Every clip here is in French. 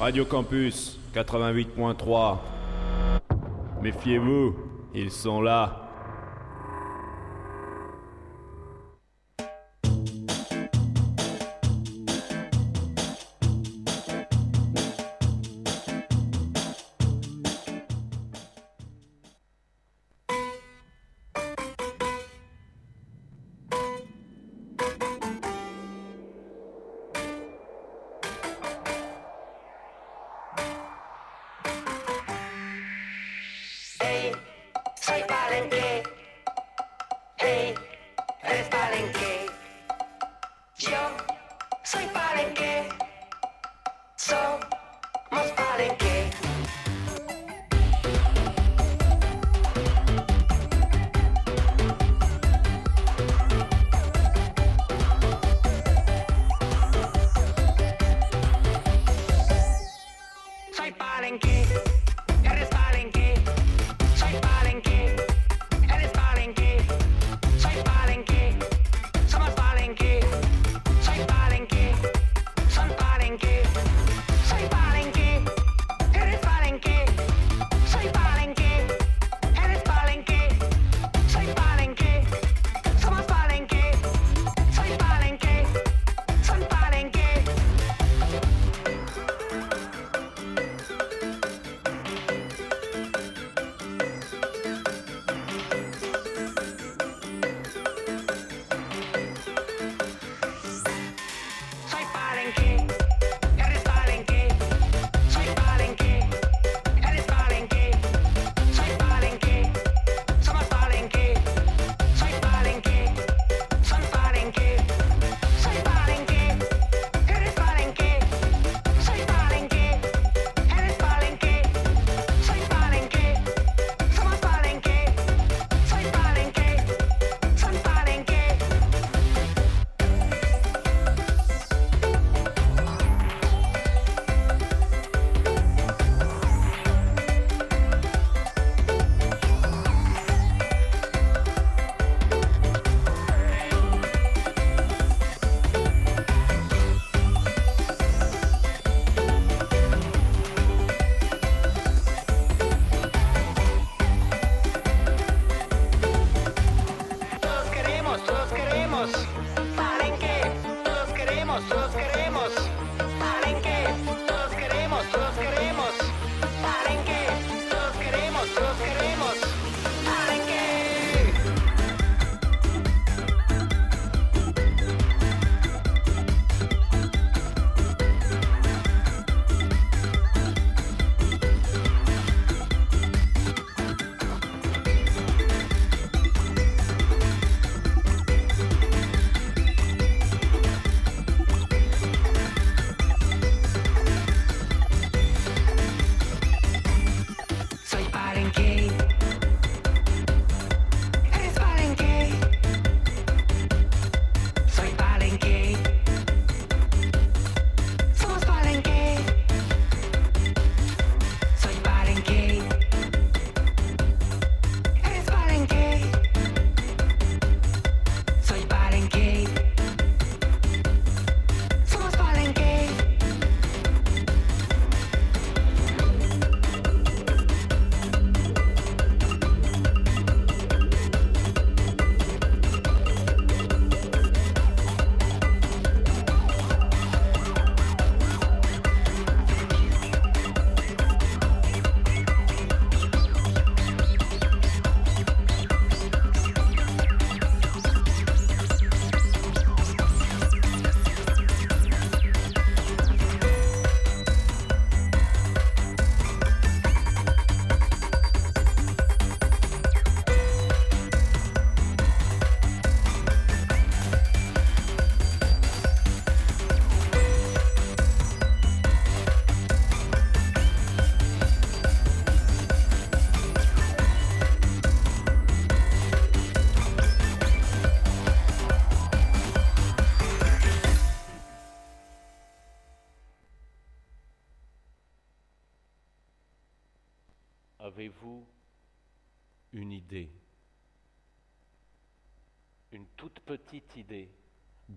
Radio Campus 88.3. Méfiez-vous, ils sont là.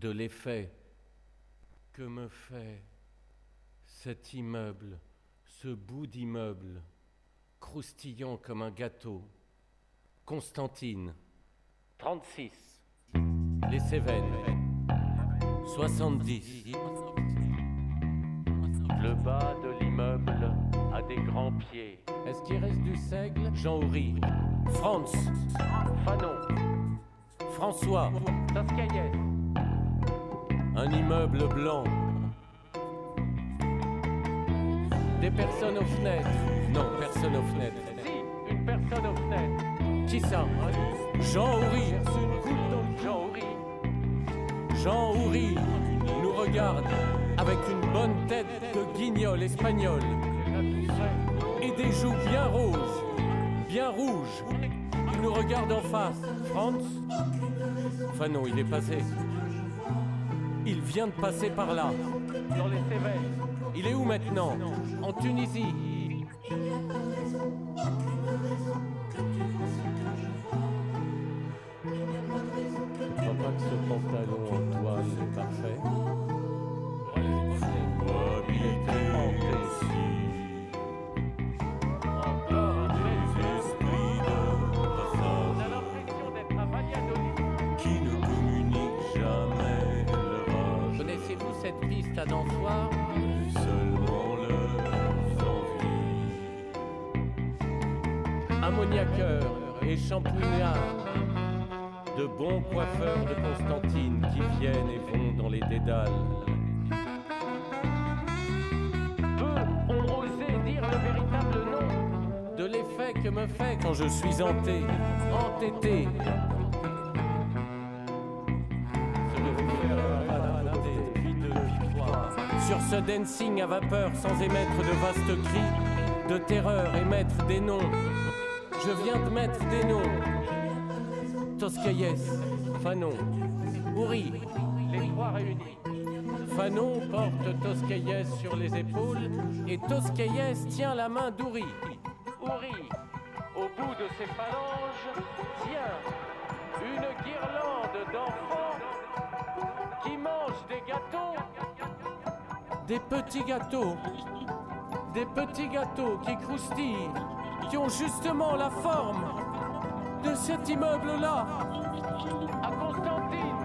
De l'effet que me fait Cet immeuble, ce bout d'immeuble, croustillant comme un gâteau. Constantine. 36. Les Cévennes. 70. Le bas de l'immeuble a des grands pieds. Est-ce qu'il reste du seigle? Jean Houry. Franz. Fanon. François. Toscaïès. Un immeuble blanc. Des personnes aux fenêtres. Non, personne aux fenêtres. Si, une personne aux fenêtres. Qui ça? Jean Houry. Jean Houry. Jean Houry nous regarde avec une bonne tête de guignol espagnol et des joues bien roses, bien rouges. Il nous regarde en face. Franz Enfin non, il est passé. Il vient de passer par là. Il est où maintenant? En Tunisie. Entêté. Sur ce dancing à vapeur sans émettre de vastes cris, de terreur émettre des noms. Je viens de mettre des noms. Toscaïès, Fanon, Houry, les trois réunis. Fanon porte Toscaïès sur les épaules et Toscaïès tient la main d'Houry. Houry, au bout de ses phalanges, tient une guirlande d'enfants qui mangent des gâteaux. Des petits gâteaux. Des petits gâteaux qui croustillent, qui ont justement la forme de cet immeuble-là. À Constantine,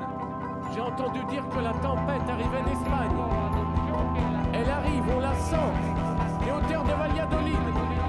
j'ai entendu dire que la tempête arrivait d'Espagne. Elle arrive, on la sent. Et au terre de Valladolid.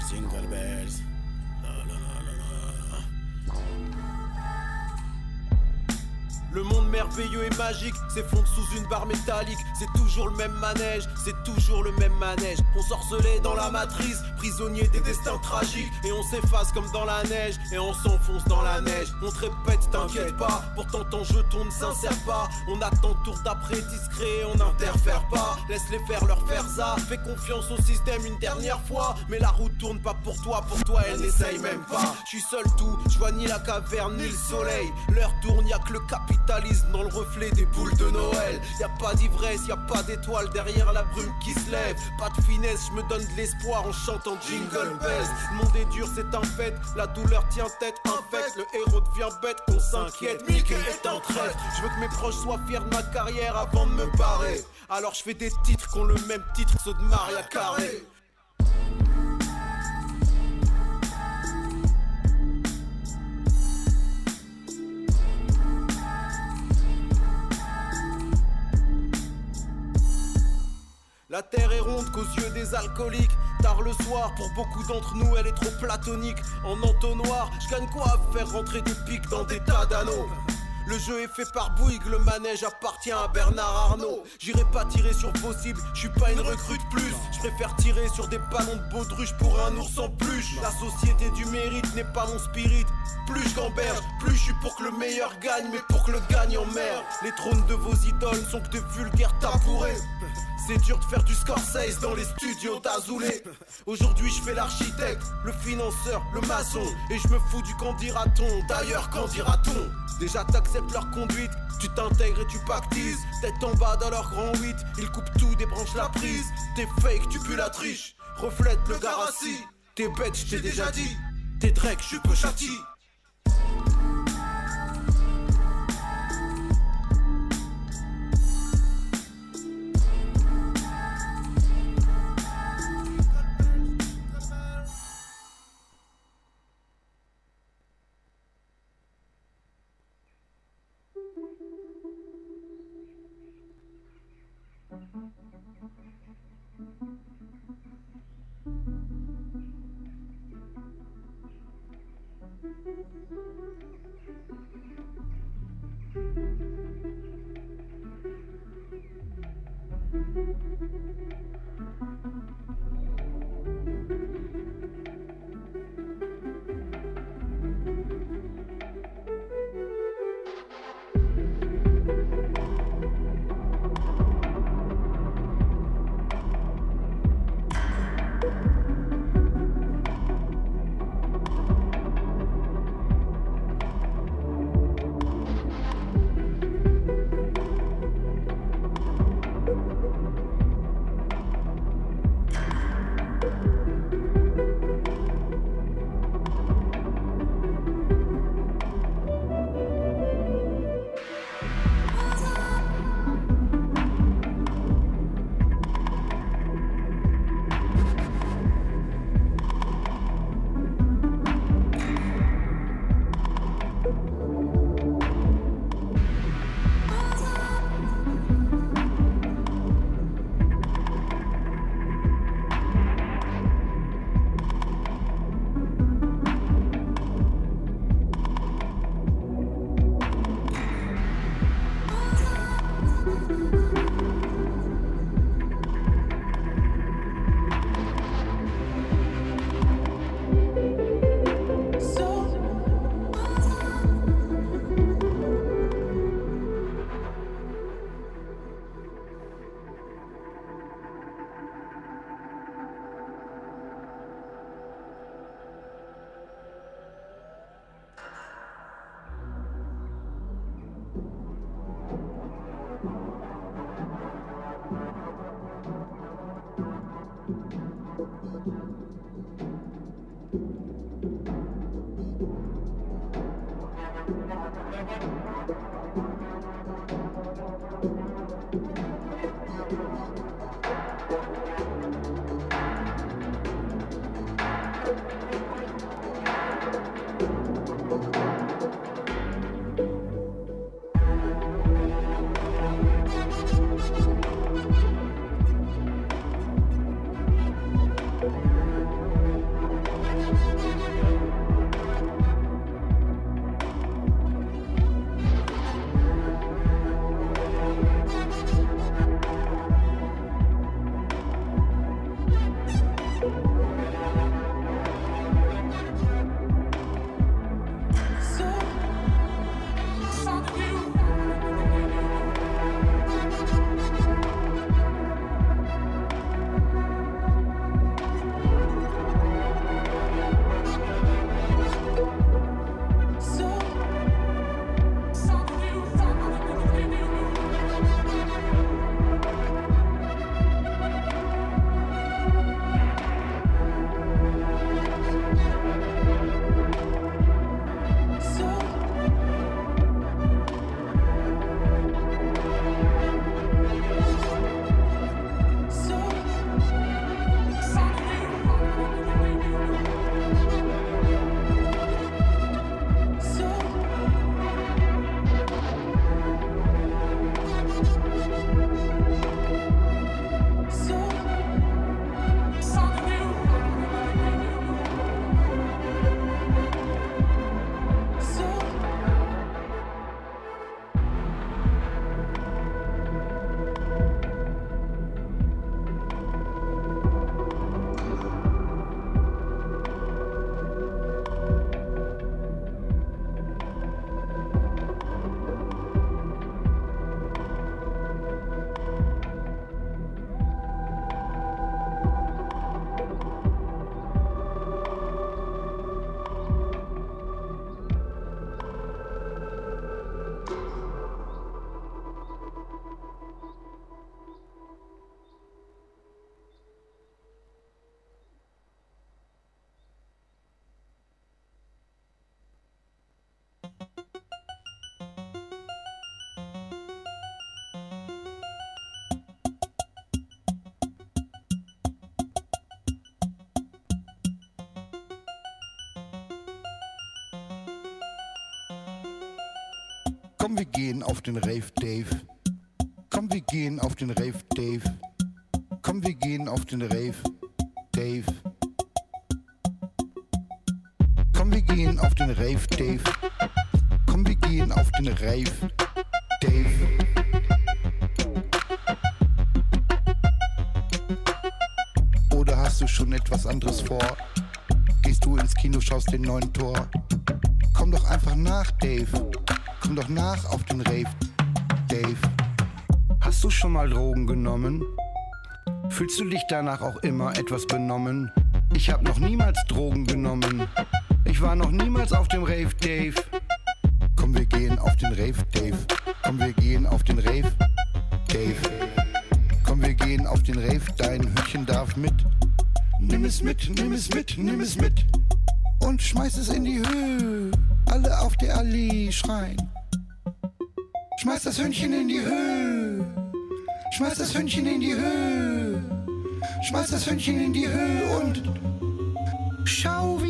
Bells, jingle bells. La, la, la, la, la. Merveilleux et magique s'effondre sous une barre métallique. C'est toujours le même manège, c'est toujours le même manège. On sorcelait dans la matrice, prisonnier des destins tragiques. Et on s'efface comme dans la neige, et on s'enfonce dans la neige. On te répète, t'inquiète pas, pourtant ton jeton ne s'insère pas. On attend tour d'après discret, on n'interfère pas. Laisse-les faire leur faire ça, fais confiance au système une dernière fois. Mais la route tourne pas pour toi, pour toi elle n'essaye même pas. Je suis seul tout, je vois ni la caverne ni le soleil. L'heure tourne, y a que le capitalisme dans le reflet des boules de Noël. Y a pas d'ivresse, y a pas d'étoile derrière la brume qui se lève. Pas de finesse, je me donne de l'espoir en chantant Jingle Bells. Le monde est dur, c'est un fait. La douleur tient tête, un fait. Le héros devient bête, on s'inquiète. Mickey est en traite. Je veux que mes proches soient fiers de ma carrière avant de me barrer. Alors je fais des titres qui ont le même titre que ceux de Maria Carré. La terre est ronde qu'aux yeux des alcooliques. Tard le soir, pour beaucoup d'entre nous, elle est trop platonique. En entonnoir, je gagne quoi faire rentrer des pics dans des tas d'anneaux? Le jeu est fait par Bouygues, le manège appartient à Bernard Arnault. J'irai pas tirer sur possible, je suis pas une recrute plus. Je préfère tirer sur des ballons de baudruche pour un ours en pluche. La société du mérite n'est pas mon spirit. Plus je gamberge, plus je suis pour que le meilleur gagne, mais pour que le gagnant merde. Les trônes de vos idoles sont que de vulgaires tabourets. C'est dur de faire du Scorsese dans les studios d'Azoulay. Aujourd'hui, je fais l'architecte, le financeur, le maçon. Et je me fous du qu'en dira-t-on. D'ailleurs, qu'en dira-t-on? Déjà, t'acceptes leur conduite, tu t'intègres et tu pactises. Tête en bas dans leur grand 8, ils coupent tout, débranchent la prise. T'es fake, tu pues la triche. Reflète le garassi. T'es bête, je t'ai déjà dit. T'es Drake, je suis peu châti. Komm, wir gehen auf den Rave Dave. Komm, wir gehen auf den Rave Dave. Komm, wir gehen auf den Rave Dave. Komm, wir gehen auf den Rave Dave. Komm, wir gehen auf den Rave Dave. Oder hast du schon etwas anderes vor? Gehst du ins Kino, schaust den neuen Tor? Komm doch einfach nach, Dave. Komm doch nach auf den Rave, Dave. Hast du schon mal Drogen genommen? Fühlst du dich danach auch immer etwas benommen? Ich hab noch niemals Drogen genommen. Ich war noch niemals auf dem Rave, Dave. Komm, wir gehen auf den Rave, Dave. Komm, wir gehen auf den Rave, Dave. Komm, wir gehen auf den Rave, dein Hütchen darf mit. Nimm es mit, nimm es mit, nimm es mit. Und schmeiß es in die Höhe. Alle auf der Allee schreien. Schmeiß das Hündchen in die Höhe. Schmeiß das Hündchen in die Höhe. Schmeiß das Hündchen in die Höhe und schau, wie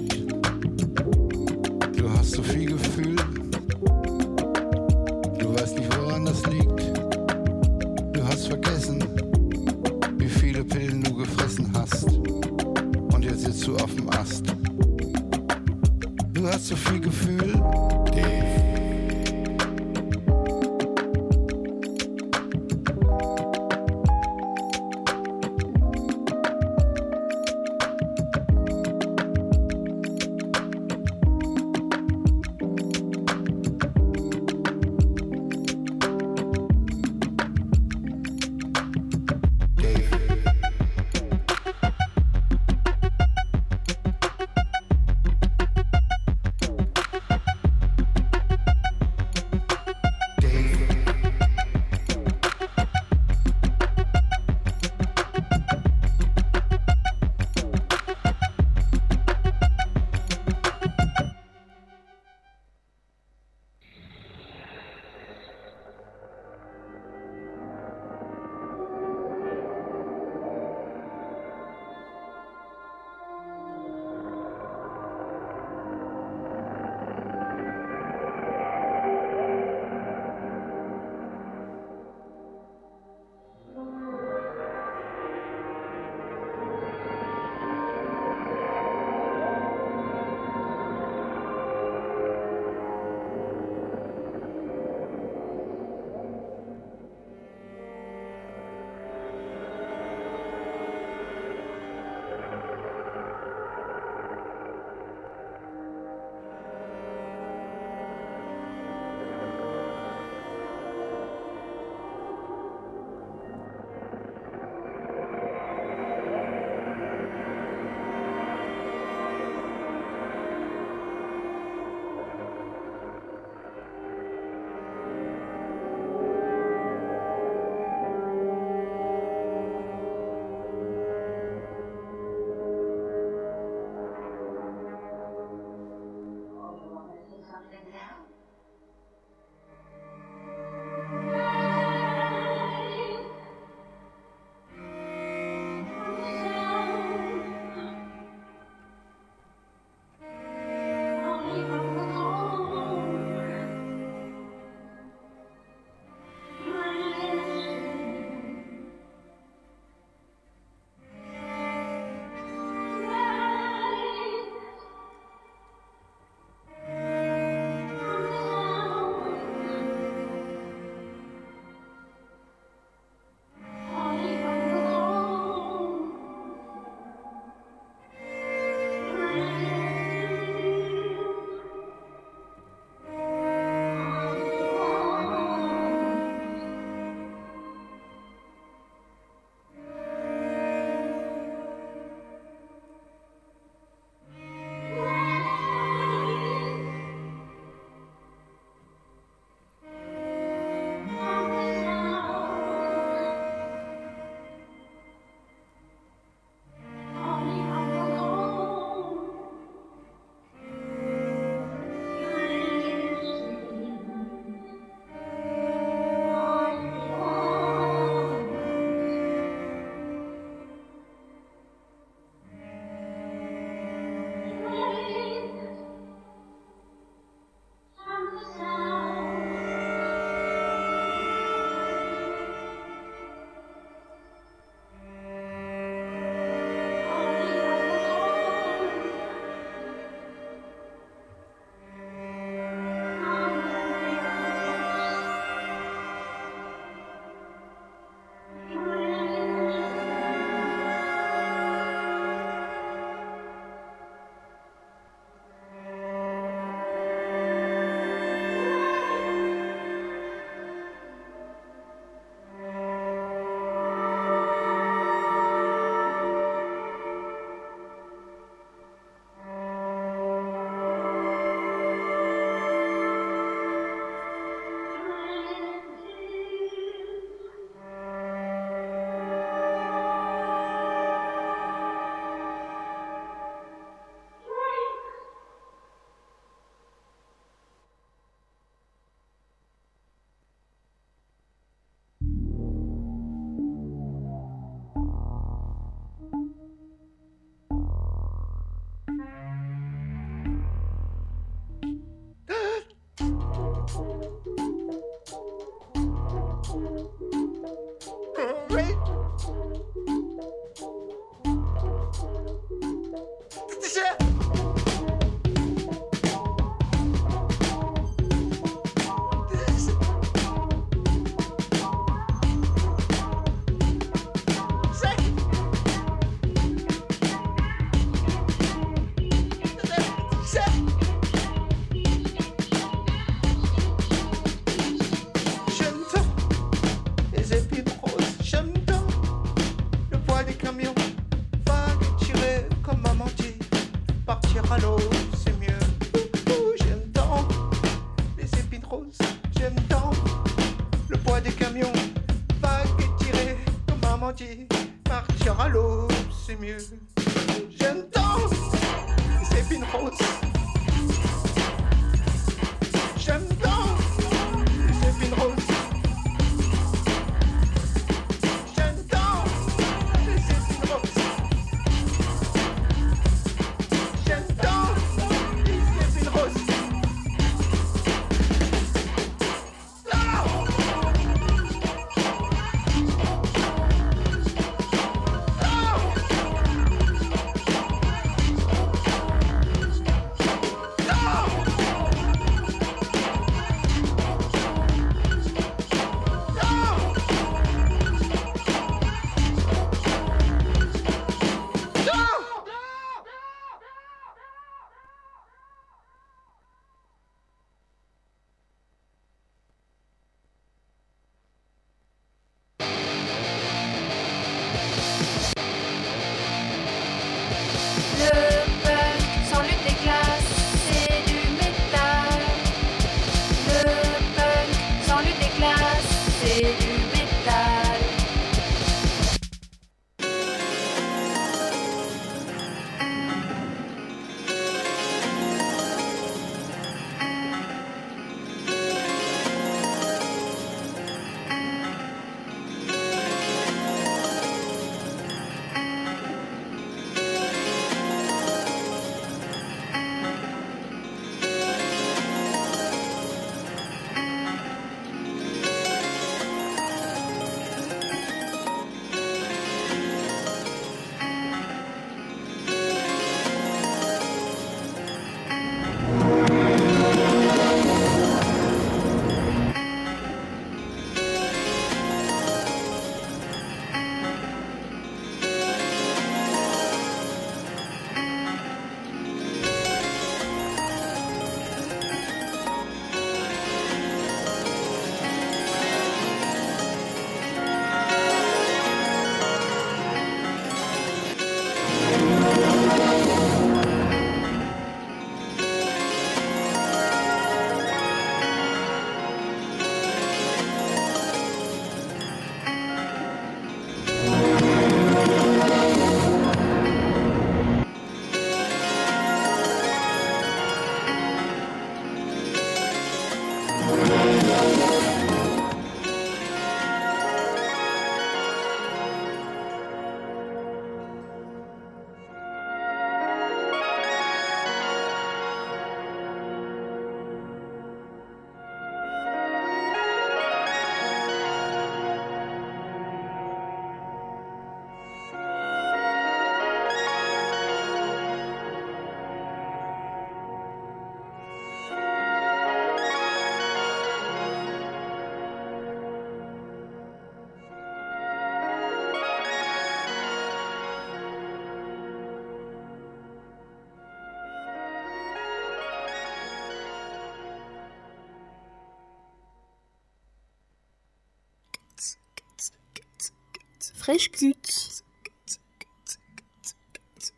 Fresh cut.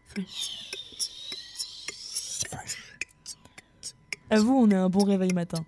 Fresh. Avoue, on est un bon réveil matin.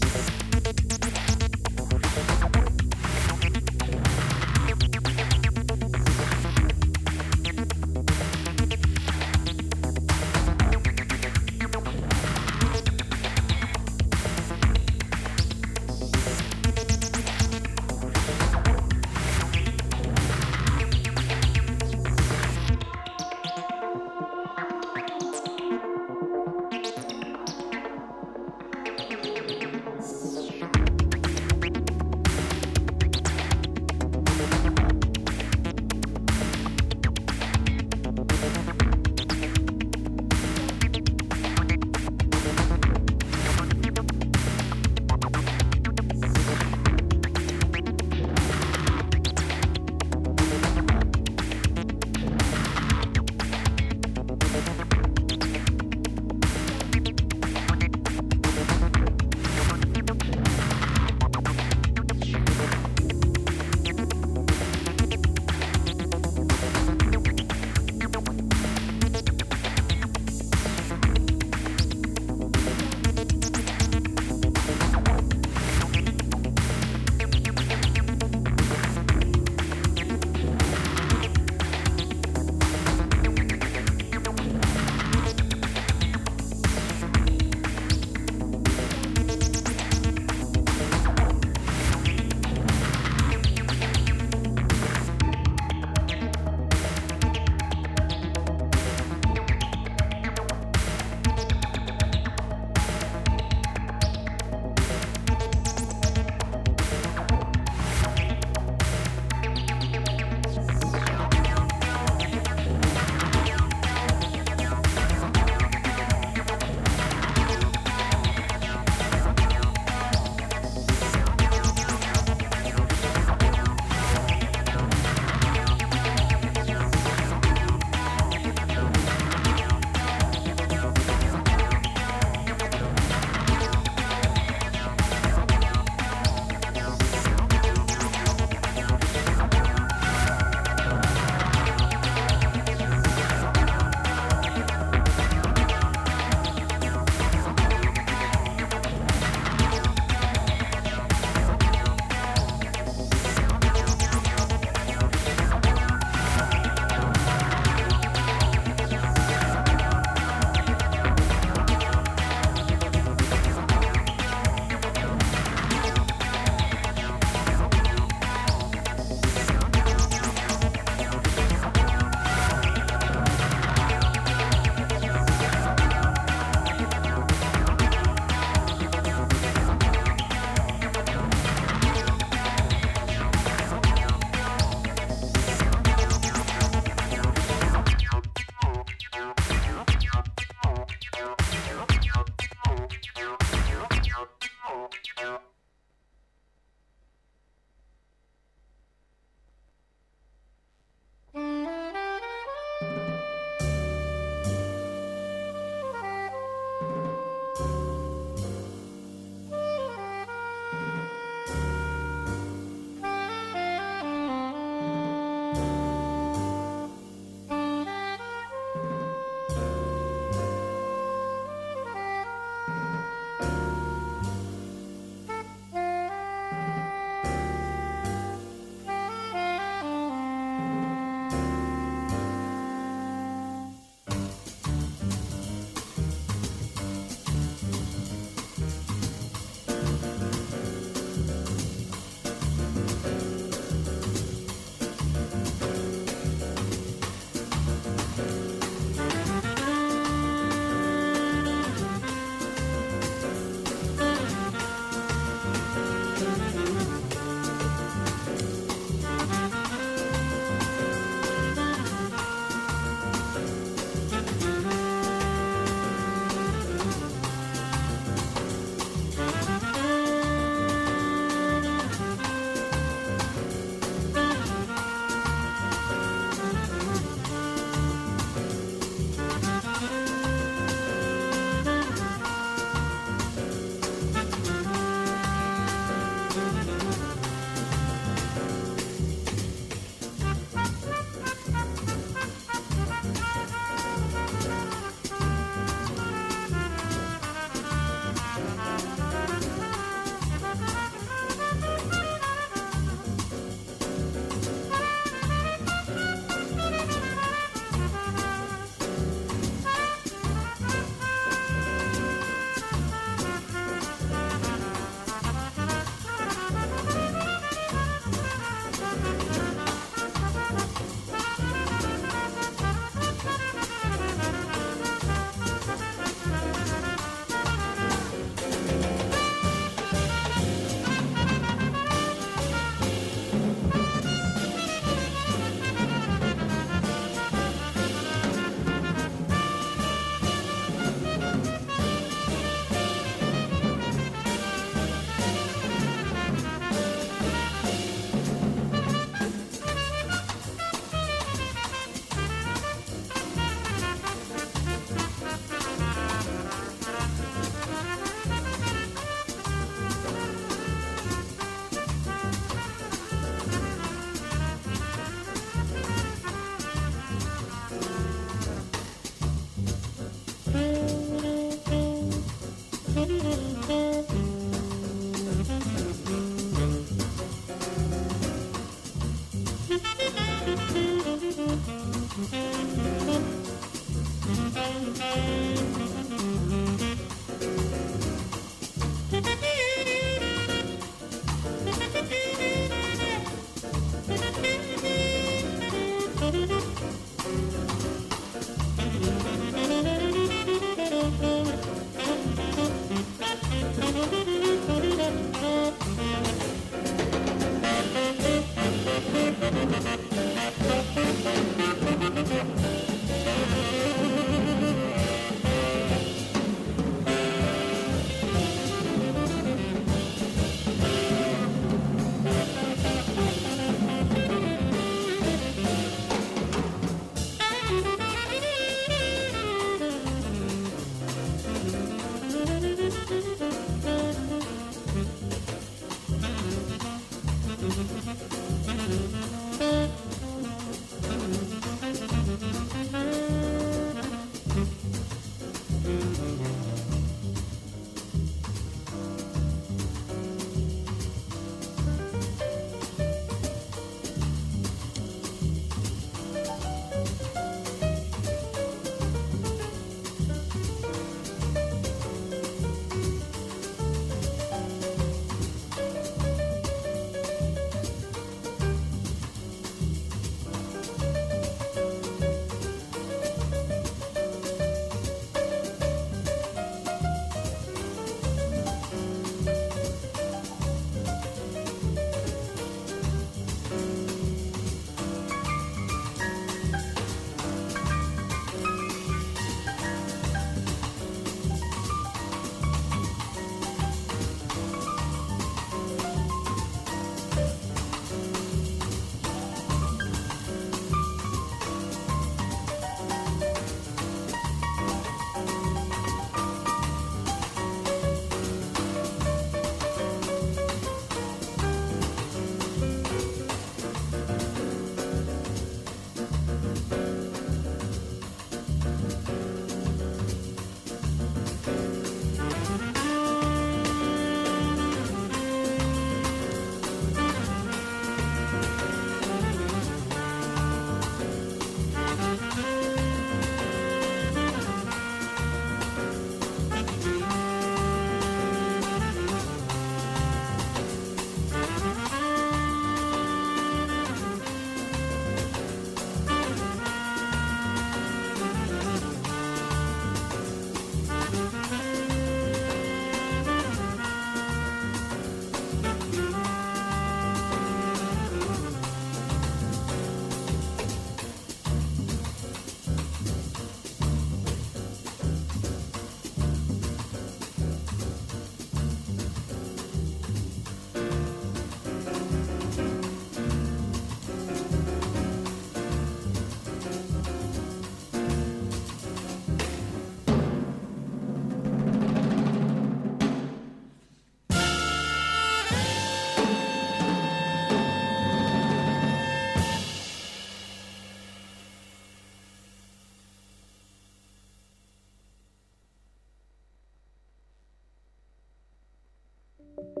I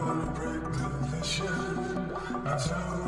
wanna break the vision. I don't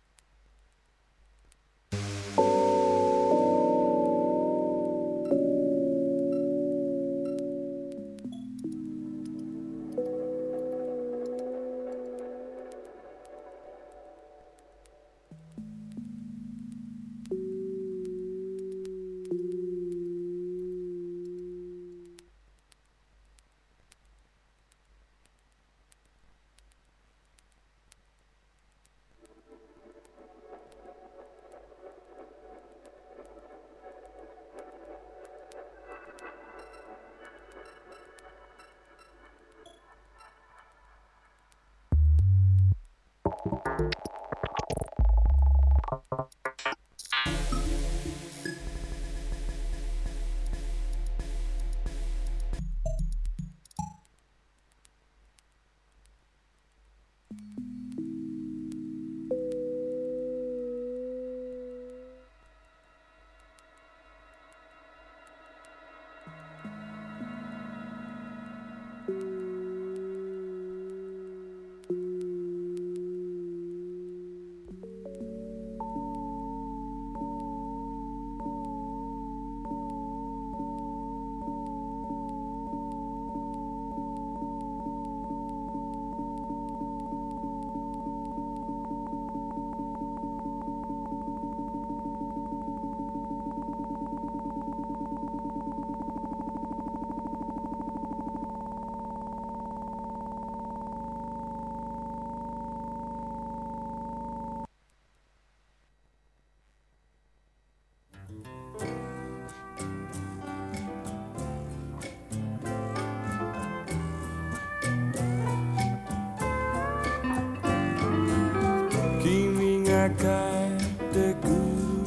君が帰ってく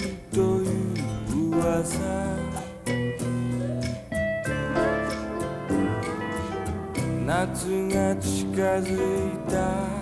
るという噂。夏が近づいた。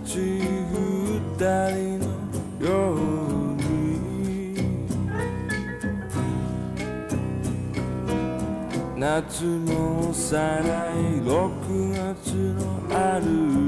ち二人のように夏も幼い6月のある